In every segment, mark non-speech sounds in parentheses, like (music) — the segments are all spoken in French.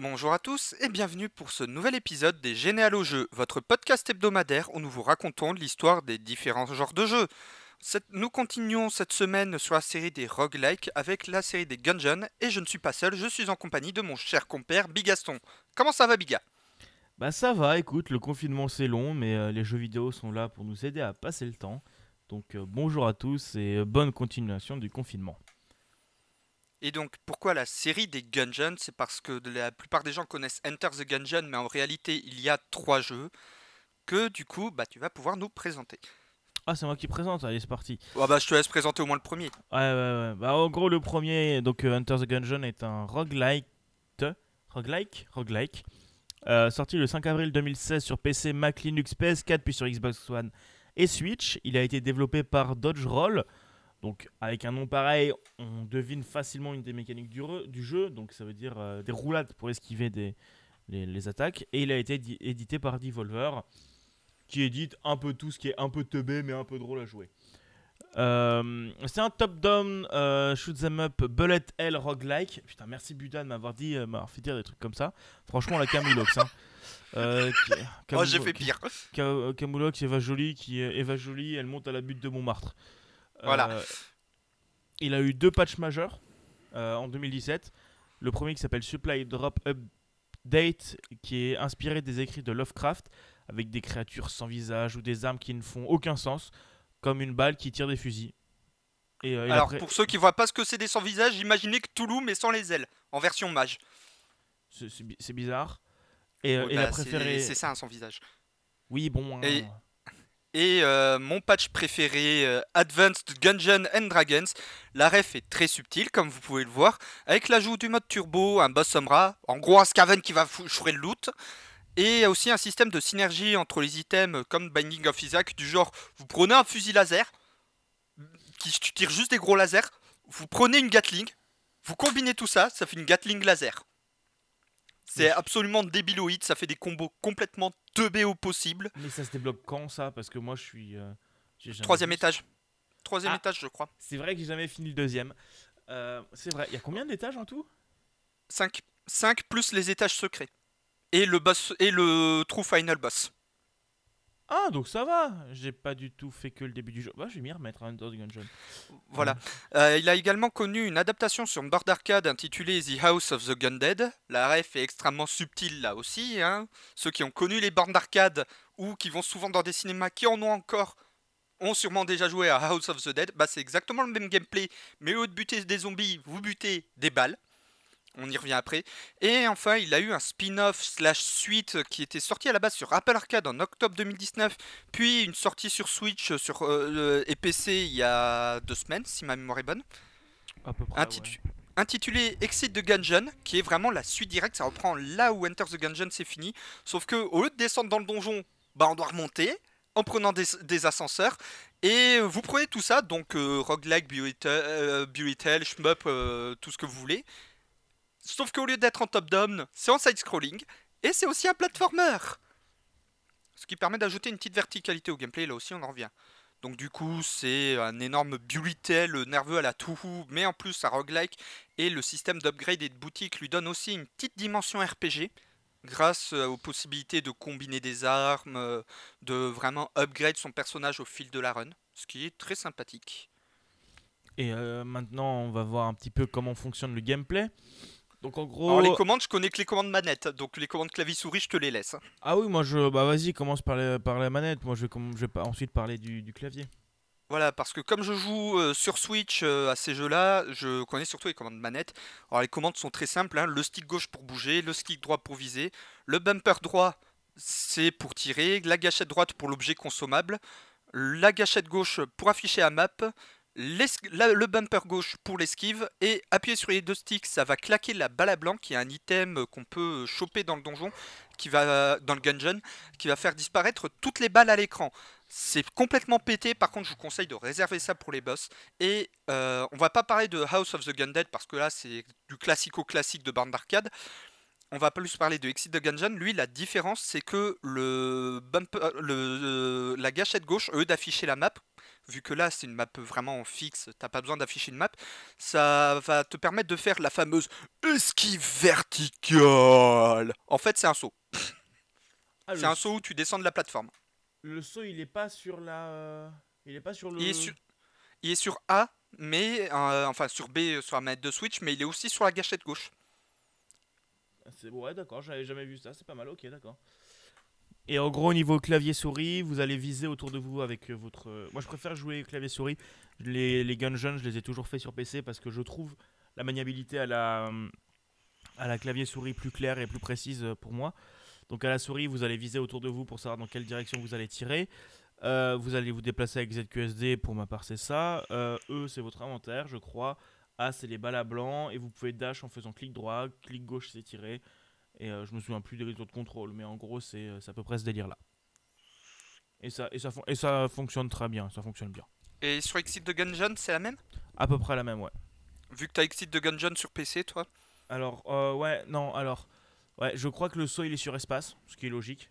Bonjour à tous et bienvenue pour ce nouvel épisode des Généal au jeu, votre podcast hebdomadaire où nous vous racontons l'histoire des différents genres de jeux. Nous continuons cette semaine sur la série des roguelikes avec la série des Gungeon et je ne suis pas seul, je suis en compagnie de mon cher compère Bigaston. Comment ça va Biga? Bah ça va, écoute, le confinement c'est long, mais euh, les jeux vidéo sont là pour nous aider à passer le temps. Donc euh, bonjour à tous et euh, bonne continuation du confinement. Et donc pourquoi la série des Gungeon C'est parce que la plupart des gens connaissent Enter the Gungeon mais en réalité il y a trois jeux que du coup bah, tu vas pouvoir nous présenter. Ah c'est moi qui présente, allez c'est parti. Ah bah je te laisse présenter au moins le premier. Ouais ouais ouais, bah en gros le premier, donc euh, Enter the Gungeon est un roguelike, roguelike, roguelike, euh, sorti le 5 avril 2016 sur PC, Mac, Linux, PS4 puis sur Xbox One et Switch. Il a été développé par Dodge Roll. Donc avec un nom pareil, on devine facilement une des mécaniques du, jeu, donc ça veut dire euh, des roulades pour esquiver des, les, les attaques. Et il a été di- édité par Devolver, qui édite un peu tout ce qui est un peu teubé mais un peu drôle à jouer. Euh, c'est un top-down euh, shoot 'em up bullet hell roguelike. Putain, merci Buda de m'avoir dit, euh, m'avoir fait dire des trucs comme ça. Franchement, la Camoulox. Hein. Euh, Oh j'ai fait pire. Ca- Camoulox, Eva Jolie, qui Eva Jolie, elle monte à la butte de Montmartre. Voilà. Euh, il a eu deux patchs majeurs euh, en 2017. Le premier qui s'appelle Supply Drop Update, qui est inspiré des écrits de Lovecraft, avec des créatures sans visage ou des armes qui ne font aucun sens, comme une balle qui tire des fusils. Et, euh, Alors, pour ceux qui voient pas ce que c'est des sans visage, imaginez que Toulouse mais sans les ailes, en version mage. c'est c'est bi- c'est bizarre. Et, il a bah, c'est- préféré. C'est ça un sans visage. Oui, bon. hein. Et- Et euh, mon patch préféré, euh, Advanced Gungeon and Dragons. La ref est très subtile, comme vous pouvez le voir, avec l'ajout du mode turbo, un boss Sombra, en gros un Skaven qui va chourer le loot. Et aussi un système de synergie entre les items comme Binding of Isaac, du genre vous prenez un fusil laser, qui tire juste des gros lasers, vous prenez une Gatling, vous combinez tout ça, ça fait une Gatling laser. C'est absolument débiloïde, ça fait des combos complètement teubés au possible. Mais ça se débloque quand ça? Parce que moi je suis. euh, Troisième étage. Troisième Ah. étage, je crois. C'est vrai que j'ai jamais fini le deuxième. Euh, c'est vrai. Il y a combien d'étages en tout? 5. 5 plus les étages secrets. Et le boss et le true final boss. Ah, donc ça va. J'ai pas du tout fait que le début du jeu. Bah, je vais m'y remettre à Enter the. Voilà. Euh, il a également connu une adaptation sur une board d'arcade intitulée The House of the Gundead. La ref est extrêmement subtile là aussi. hein. Ceux qui ont connu les bornes d'arcade ou qui vont souvent dans des cinémas qui en ont encore ont sûrement déjà joué à House of the Dead. Bah, c'est exactement le même gameplay, mais au lieu de buter des zombies, vous butez des balles. On y revient après. Et enfin, il a eu un spin-off slash suite qui était sorti à la base sur Apple Arcade en octobre 2019, puis une sortie sur Switch sur, euh, et PC il y a deux semaines, si ma mémoire est bonne À peu près. Intitu- intitulé Exit the Gungeon, qui est vraiment la suite directe. Ça reprend là où Enter the Gungeon c'est fini. Sauf que au lieu de descendre dans le donjon, bah on doit remonter en prenant des, des ascenseurs. Et vous prenez tout ça, donc euh, roguelike, bullet, euh, hell, shmup, euh, tout ce que vous voulez. Sauf qu'au lieu d'être en top-down, c'est en side-scrolling. Et c'est aussi un platformer. Ce qui permet d'ajouter une petite verticalité au gameplay, là aussi on en revient. Donc du coup, c'est un énorme bullet hell nerveux à la Touhou, mais en plus un roguelike et le système d'upgrade et de boutique lui donne aussi une petite dimension RPG grâce euh, aux possibilités de combiner des armes, euh, de vraiment upgrade son personnage au fil de la run, ce qui est très sympathique. Et euh, maintenant, on va voir un petit peu comment fonctionne le gameplay. Donc en gros. Alors les commandes, je connais que les commandes manette, donc les commandes clavier-souris, je te les laisse. hein. Ah oui, moi je. Bah vas-y, commence par, les- par la manette. Moi je vais, je vais ensuite parler du, du clavier. Voilà, parce que comme je joue euh, sur Switch euh, à ces jeux-là, je connais surtout les commandes manette. Alors les commandes sont très simples, hein, le stick gauche pour bouger, le stick droit pour viser, le bumper droit c'est pour tirer, la gâchette droite pour l'objet consommable, la gâchette gauche pour afficher la map, le bumper gauche pour l'esquive, et appuyer sur les deux sticks, ça va claquer la balle à blanc, qui est un item euh, qu'on peut choper dans le donjon, qui va dans le gungeon, qui va faire disparaître toutes les balles à l'écran. C'est complètement pété, par contre je vous conseille de réserver ça pour les boss. Et euh, on va pas parler de House of the Gundead parce que là c'est du classico-classique de borne d'arcade. On va plus parler de Exit the Gungeon. Lui la différence c'est que le, bumper, le, la gâchette gauche, au d'afficher la map, vu que là c'est une map vraiment fixe, t'as pas besoin d'afficher une map, ça va te permettre de faire la fameuse esquive verticale. En fait, c'est un saut. Ah, C'est un saut où tu descends de la plateforme. le saut, il est pas sur la. Il est pas sur le. Il est sur, il est sur A, mais euh, enfin sur B euh, sur la manette de Switch, mais il est aussi sur la gâchette gauche. Ah, C'est ouais, d'accord, j'avais jamais vu ça, c'est pas mal, ok, d'accord. Et en gros, au niveau clavier souris, vous allez viser autour de vous avec euh, votre. euh, Moi, je préfère jouer clavier souris. Les, les Gungeon, je les ai toujours fait sur PC parce que je trouve la maniabilité à la, à la clavier souris plus claire et plus précise euh, pour moi. Donc, à la souris, vous allez viser autour de vous pour savoir dans quelle direction vous allez tirer. Vous allez vous déplacer avec ZQSD, pour ma part, c'est ça. Euh, e, c'est votre inventaire, je crois. A, c'est les balles à blanc. Et vous pouvez dash en faisant clic droit, clic gauche, c'est tirer. Et euh, je me souviens plus des réseaux de contrôle, mais en gros, c'est euh, à peu près ce délire-là. Et ça, et, ça et ça fonctionne très bien, ça fonctionne bien. Et sur Exit de Gungeon, c'est la même? À peu près la même, ouais. Vu que t'as Exit de Gungeon sur PC, toi? Alors, euh, ouais, non, alors. Ouais, je crois que le saut, il est sur espace, ce qui est logique.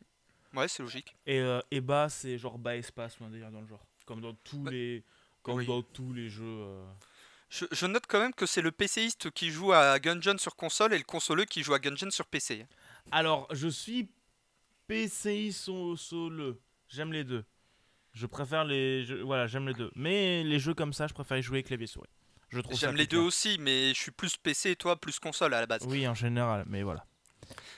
Ouais, c'est logique. Et, euh, et bas, c'est genre bas espace, ou un délire dans le genre. Comme dans tous Bah, les. Comme oui. dans tous les jeux. euh. Je, je note quand même que c'est le PCiste qui joue à Gungeon sur console et le consoleux qui joue à Gungeon sur PC. Alors, je suis PCI solo. J'aime les deux. Je préfère les. voilà, j'aime les deux. Mais les jeux comme ça, je préfère y jouer clavier souris. Je trouve ça J'aime les deux aussi, mais je suis plus PC et toi plus console à la base. Oui, en général, mais voilà.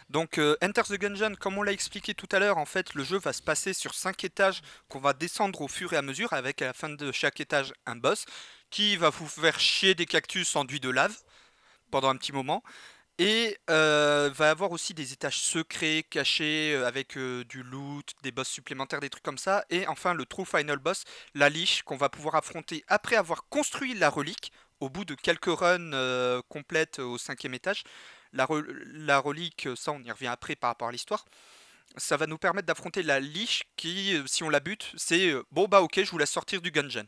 Donc euh, Enter the Gungeon, comme on l'a expliqué tout à l'heure, en fait le jeu va se passer sur 5 étages qu'on va descendre au fur et à mesure avec à la fin de chaque étage un boss qui va vous faire chier des cactus enduits de lave pendant un petit moment. Et euh, va avoir aussi des étages secrets cachés euh, avec euh, du loot, des boss supplémentaires, des trucs comme ça. Et enfin le true final boss, la liche, qu'on va pouvoir affronter après avoir construit la relique au bout de quelques runs complètes au cinquième étage. La, re- la relique, ça on y revient après par rapport à l'histoire. Ça va nous permettre d'affronter la liche qui, si on la bute, c'est bon bah ok, je vous laisse sortir du gungeon.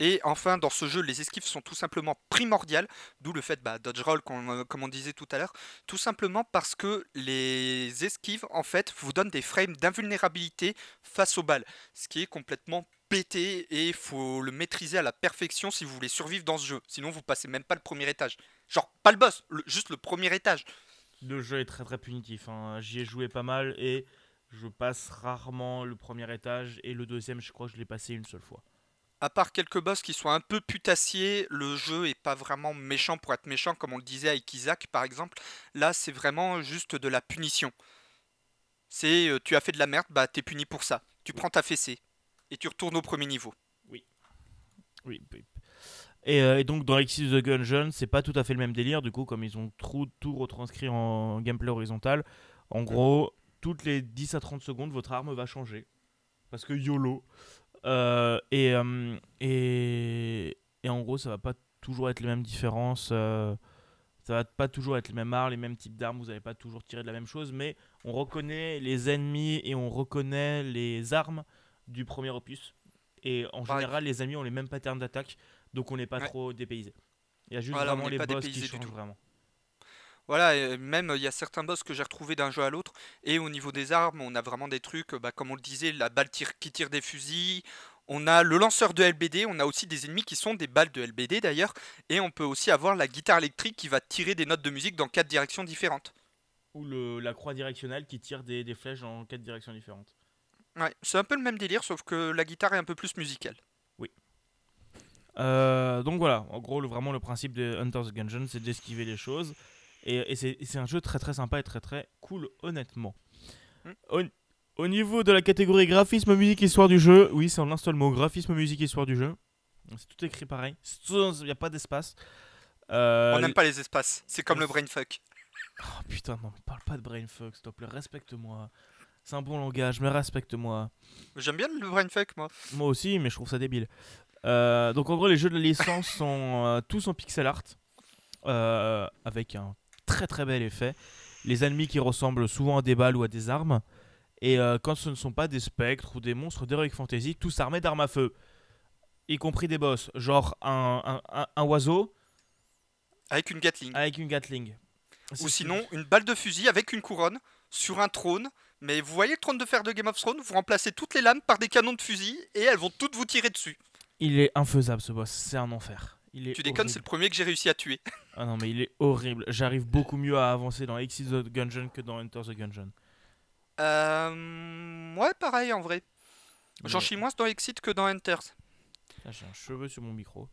Et enfin, dans ce jeu, les esquives sont tout simplement primordiales, d'où le fait bah, dodge roll, comme, euh, comme on disait tout à l'heure, tout simplement parce que les esquives, en fait, vous donnent des frames d'invulnérabilité face aux balles, ce qui est complètement pété et il faut le maîtriser à la perfection si vous voulez survivre dans ce jeu. Sinon, vous passez même pas le premier étage. Genre, pas le boss, juste le premier étage. Le jeu est très très punitif. hein. J'y ai joué pas mal et je passe rarement le premier étage. Et le deuxième, je crois que je l'ai passé une seule fois. À part quelques boss qui sont un peu putassiers, le jeu est pas vraiment méchant pour être méchant, comme on le disait avec Isaac par exemple. Là, c'est vraiment juste de la punition. C'est euh, tu as fait de la merde, bah t'es puni pour ça. Tu prends ta fessée et tu retournes au premier niveau. Oui. oui. Et, euh, et donc dans Exit the Gungeon, c'est pas tout à fait le même délire. Du coup, comme ils ont tout retranscrit en gameplay horizontal, en gros, toutes les 10 à 30 secondes, votre arme va changer. Parce que YOLO. Euh, et, euh, et, et en gros, ça va pas toujours être les mêmes différences. euh, ça va pas toujours être les mêmes armes, les mêmes types d'armes. Vous n'allez pas toujours tirer de la même chose. Mais on reconnaît les ennemis et on reconnaît les armes du premier opus. Et en Pareil. général, les ennemis ont les mêmes patterns d'attaque. Donc on n'est pas Ouais. trop dépaysé. Il y a juste Voilà, vraiment les boss qui changent vraiment. Voilà, et même il y a certains boss que j'ai retrouvés d'un jeu à l'autre. Et au niveau des armes, on a vraiment des trucs, bah, comme on le disait, la balle tire- qui tire des fusils. On a le lanceur de LBD, on a aussi des ennemis qui sont des balles de LBD d'ailleurs. Et on peut aussi avoir la guitare électrique qui va tirer des notes de musique dans quatre directions différentes. Ou le, la croix directionnelle qui tire des, des flèches dans quatre directions différentes. Ouais, c'est un peu le même délire, sauf que la guitare est un peu plus musicale. Euh, donc voilà, en gros, le- vraiment le principe de Hunter's Gungeon, c'est d'esquiver les choses. Et, et c'est un jeu très très sympa et très très cool, honnêtement. Mm. Au, au niveau de la catégorie graphisme, musique, histoire du jeu, oui, c'est en un seul mot graphisme, musique, histoire du jeu. C'est tout écrit pareil. Il n'y a pas d'espace. Euh, on n'aime pas les espaces, c'est comme le brainfuck. Oh putain, non, me parle pas de brainfuck, s'il te plaît, respecte-moi. C'est un bon langage, mais respecte-moi. J'aime bien le brainfuck, moi. Moi aussi, mais je trouve ça débile. Euh, donc en gros, les jeux de la licence sont euh, tous en pixel art, euh, avec un très très bel effet. Les ennemis qui ressemblent souvent à des balles ou à des armes. Et euh, quand ce ne sont pas des spectres ou des monstres d'Heroic Fantasy, tous armés d'armes à feu. Y compris des boss, genre un, un- un- un oiseau Avec une Gatling. avec une Gatling. Ou sinon, une balle de fusil avec une couronne sur un trône Mais vous voyez le trône de fer de Game of Thrones, vous remplacez toutes les lames par des canons de fusil et elles vont toutes vous tirer dessus. Il est infaisable ce boss, c'est un enfer. Il est Tu déconnes, c'est le premier que j'ai réussi à tuer. (laughs) Ah non, mais il est horrible. J'arrive beaucoup mieux à avancer dans Exit the Gungeon que dans Enter the Gungeon. Euh... Ouais, pareil en vrai. J'en Mais- chie moins dans Exit que dans Enters. Là, J'ai un cheveu sur mon micro.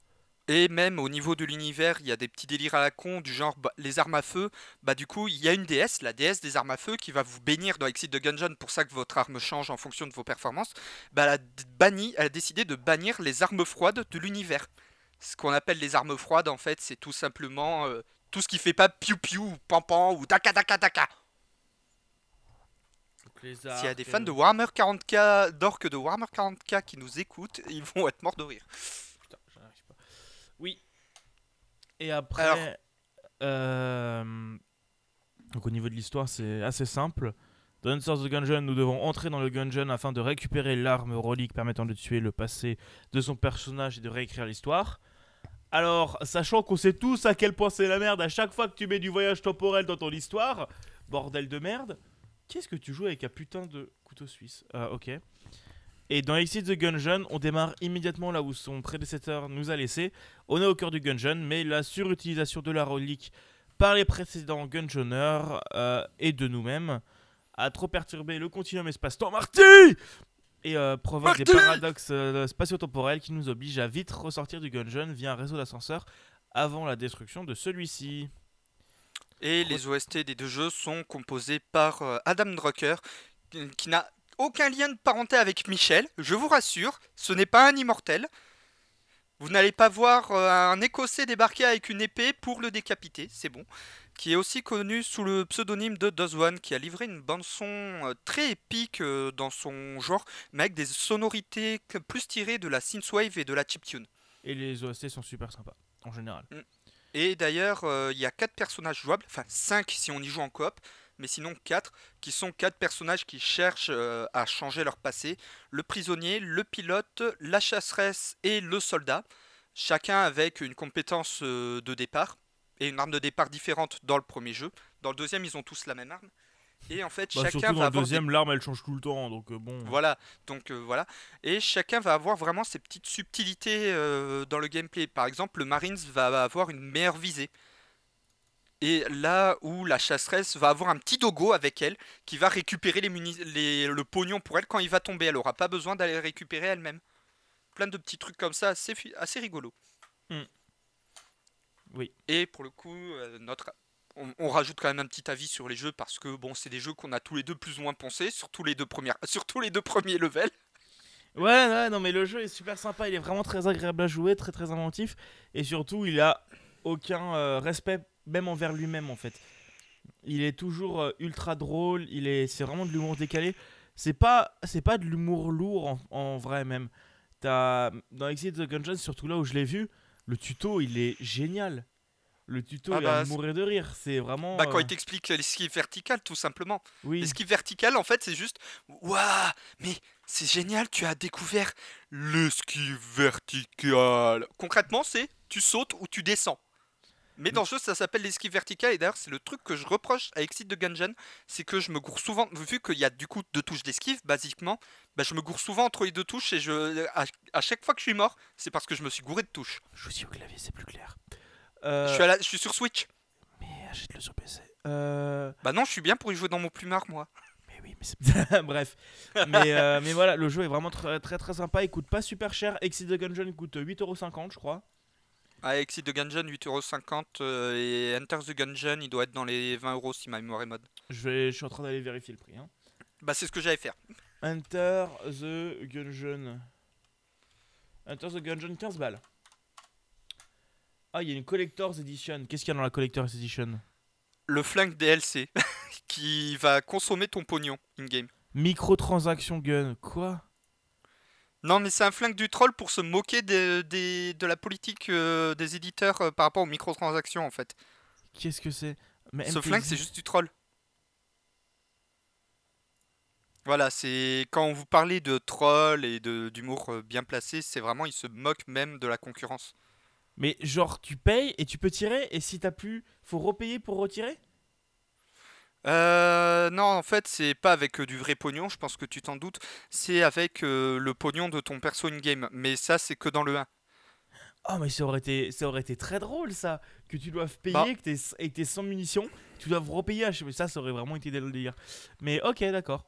Et même au niveau de l'univers, il y a des petits délires à la con, du genre bah, les armes à feu. Bah du coup, il y a une déesse, la déesse des armes à feu, qui va vous bénir dans Exit de Gungeon pour ça que votre arme change en fonction de vos performances. Bah elle a, banni, elle a décidé de bannir les armes froides de l'univers. Ce qu'on appelle les armes froides, en fait, c'est tout simplement euh, tout ce qui fait pas piou piou, ou pampan ou daka daka daka. S'il y a des fans de Warhammer 40k, d'orques de Warhammer 40k qui nous écoutent, ils vont être morts de rire. Putain, j'y arrive pas. Oui. Et après. Alors- euh, Donc au niveau de l'histoire, c'est assez simple. Dans Enter the Gungeon, nous devons entrer dans le Gungeon afin de récupérer l'arme relique permettant de tuer le passé de son personnage et de réécrire l'histoire. Alors, sachant qu'on sait tous à quel point c'est la merde à chaque fois que tu mets du voyage temporel dans ton histoire, bordel de merde, qu'est-ce que tu joues avec un putain de couteau suisse? Ah, Ok. Et dans Exit the Gungeon, on démarre immédiatement là où son prédécesseur nous a laissé. On est au cœur du Gungeon, mais la surutilisation de la relique par les précédents Gungeoners euh, et de nous-mêmes a trop perturbé le continuum espace-temps Marty et euh, provoque des paradoxes euh, spatio-temporels qui nous obligent à vite ressortir du Gungeon via un réseau d'ascenseurs avant la destruction de celui-ci. Et les OST des deux jeux sont composés par euh, Adam Drucker, qui qui n'a aucun lien de parenté avec Michel, je vous rassure, ce n'est pas un immortel. Vous n'allez pas voir euh, un Écossais débarquer avec une épée pour le décapiter, c'est bon. Qui est aussi connu sous le pseudonyme de Dozwan, qui a livré une bande-son euh, très épique euh, dans son genre, mais avec des sonorités plus tirées de la synthwave et de la chiptune. Et les OST sont super sympas, en général. Et d'ailleurs, euh, il y a quatre personnages jouables, enfin 5 si on y joue en coop, mais sinon 4, qui sont quatre personnages qui cherchent euh, à changer leur passé. Le prisonnier, le pilote, la chasseresse et le soldat, chacun avec une compétence euh, de départ et une arme de départ différente dans le premier jeu. Dans le deuxième, ils ont tous la même arme. Et en fait, Bah, chacun surtout va dans le avoir des deuxième, l'arme elle change tout le temps, donc euh, bon. voilà, donc euh, voilà. Et chacun va avoir vraiment ses petites subtilités euh, dans le gameplay. Par exemple, le Marines va avoir une meilleure visée. Et là où la chasseresse va avoir un petit dogo avec elle qui va récupérer les muni- les- le pognon pour elle quand il va tomber. Elle aura pas besoin d'aller le récupérer elle-même. Plein de petits trucs comme ça, assez, assez rigolo. Hmm. Oui. Et pour le coup, euh, notre on, on rajoute quand même un petit avis sur les jeux parce que bon, c'est des jeux qu'on a tous les deux plus ou moins pensés, surtout les deux premières, (laughs) les deux premiers levels. Ouais, ouais, non, mais le jeu est super sympa, il est vraiment très agréable à jouer, très très inventif, et surtout il a aucun euh, respect même envers lui-même en fait. Il est toujours euh, ultra drôle, il est, c'est vraiment de l'humour décalé. C'est pas, c'est pas de l'humour lourd en, en vrai même. T'as dans Exit the Gungeon, surtout là où je l'ai vu, le tuto il est génial. Le tuto Ah il est à bah, mourir de rire, c'est vraiment. Bah, quand euh, il t'explique l'esquive verticale, tout simplement. oui. L'esquive verticale, en fait, c'est juste Waouh, mais c'est génial, tu as découvert l'esquive verticale. Concrètement, c'est tu sautes ou tu descends. Mais dans le jeu, ça s'appelle l'esquive verticale, et d'ailleurs, c'est le truc que je reproche à Exit de Gungeon, c'est que je me gourre souvent, vu qu'il y a du coup deux touches d'esquive, basiquement, bah, je me gourre souvent entre les deux touches, et je, à, à chaque fois que je suis mort, c'est parce que je me suis gouré de touches. Je suis au clavier, c'est plus clair. Euh, Je, suis à la- je suis sur Switch. Mais achète-le sur PC. Euh. Bah non, je suis bien pour y jouer dans mon plumard, moi. Mais oui, mais c'est. (laughs) Bref. Mais, euh, mais voilà, le jeu est vraiment très très très sympa. Il coûte pas super cher. Exit the Gungeon coûte 8,50€, je crois. À Exit de Gungeon, 8,50€ euh, et Enter the Gungeon, il doit être dans les 20€ si ma mémoire est mode. Je, vais, je suis en train d'aller vérifier le prix. hein. Bah, c'est ce que j'allais faire. Enter the Gungeon. Enter the Gungeon, 15 balles. Ah, il y a une Collector's Edition. Qu'est-ce qu'il y a dans la Collector's Edition? Le flingue DLC (laughs) qui va consommer ton pognon in-game. Microtransaction gun. Quoi? Non, mais c'est un flingue du troll pour se moquer des- des- de la politique euh, des éditeurs euh, par rapport aux microtransactions en fait. Qu'est-ce que c'est? Mais Ce flingue, c'est juste du troll. Voilà, c'est quand on vous parlait de troll et d'humour euh, bien placé, c'est vraiment, ils se moquent même de la concurrence. Mais genre, tu payes et tu peux tirer. Et si t'as plus, faut repayer pour retirer? Euh, non, en fait, c'est pas avec euh, du vrai pognon, je pense que tu t'en doutes. C'est avec euh, le pognon de ton perso in-game. Mais ça, c'est que dans le 1. Oh, mais ça aurait, été, ça aurait été très drôle ça Que tu doives payer, Bah. que t'es et que t'es sans munitions, tu dois repayer. chaque- Mais ça, ça aurait vraiment été le délire. Mais ok, d'accord.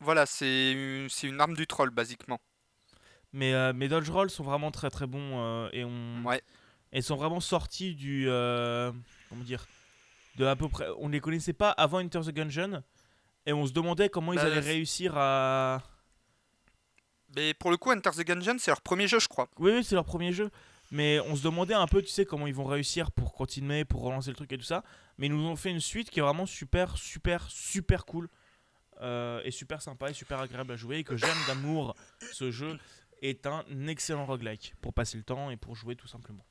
Voilà, c'est une, c'est une arme du troll, basiquement. Mais, euh, mais Dodge Roll sont vraiment très très bons euh, et on Ouais. et sont vraiment sortis du euh, comment dire de à peu près on les connaissait pas avant Enter the Gungeon et on se demandait comment ils Bah, allaient réussir à Mais pour le coup, Enter the Gungeon, c'est leur premier jeu, je crois. oui, oui c'est leur premier jeu mais on se demandait un peu tu sais comment ils vont réussir pour continuer pour relancer le truc et tout ça mais ils nous ont fait une suite qui est vraiment super super super cool euh, et super sympa et super agréable à jouer et que j'aime d'amour ce jeu est un excellent roguelike pour passer le temps et pour jouer tout simplement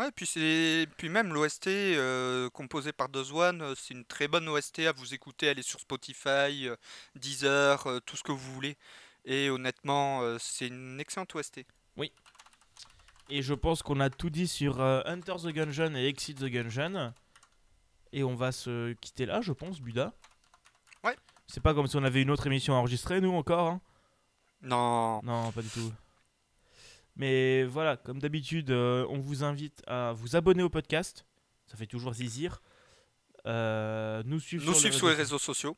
Ouais, puis c'est puis même l'OST euh, composé par Dozwan, euh, c'est une très bonne OST à vous écouter, aller sur Spotify, euh, Deezer, euh, tout ce que vous voulez. Et honnêtement, c'est une excellente OST. Et je pense qu'on a tout dit sur Enter the Gungeon et Exit the Gungeon. Et on va se quitter là, je pense, Buda. Ouais. C'est pas comme si on avait une autre émission enregistrée, nous, encore. hein? Non. Non, pas du tout. Mais voilà, comme d'habitude, euh, on vous invite à vous abonner au podcast. Ça fait toujours zizir. Euh, nous suivre Nous sur, suivre sur les réseaux sociaux.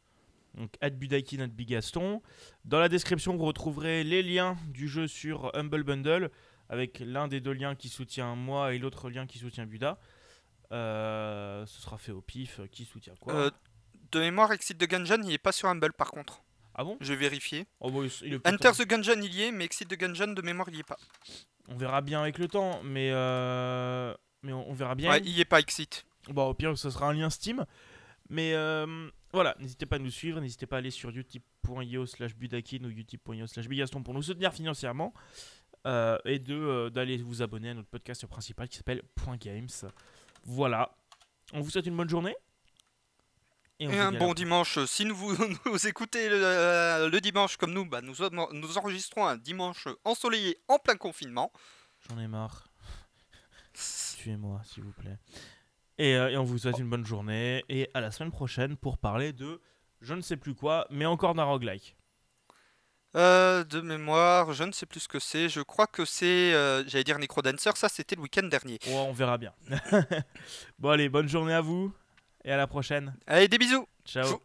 donc @budaikin @bigaston. Dans la description, vous retrouverez les liens du jeu sur Humble Bundle avec l'un des deux liens qui soutient moi et l'autre lien qui soutient Buda. Euh, ce sera fait au pif, qui soutient quoi? De mémoire, Exit the Gungeon, il est pas sur Humble par contre. Ah bon Je vais vérifier. Oh, il est peut-être- Enter the Gungeon, il y est, mais Exit the Gungeon, de mémoire, il y est pas. On verra bien avec le temps, mais, euh, mais on, on verra bien. Ouais, il y est pas Exit. Bon, au pire, ce sera un lien Steam. Mais euh, voilà, n'hésitez pas à nous suivre, n'hésitez pas à aller sur utip.io slash budakin ou utip.io slash bigaston pour nous soutenir financièrement. euh, et de d'aller vous abonner à notre podcast principal qui s'appelle Point Games. Voilà. On vous souhaite une bonne journée. Et un bon dimanche. Si nous vous, (laughs) nous écoutez le, euh, le dimanche comme nous, bah, nous, nous enregistrons un dimanche ensoleillé en plein confinement. J'en ai marre. (laughs) Tuez-moi, s'il vous plaît. Et, euh, et on vous souhaite une bonne journée. Et à la semaine prochaine pour parler de je ne sais plus quoi, mais encore d'un roguelike. Euh, de mémoire, je ne sais plus ce que c'est. Je crois que c'est, euh, j'allais dire Necrodancer, ça c'était le week-end dernier. Oh, on verra bien. (laughs) bon, allez, bonne journée à vous. Et à la prochaine. Allez, des bisous Ciao.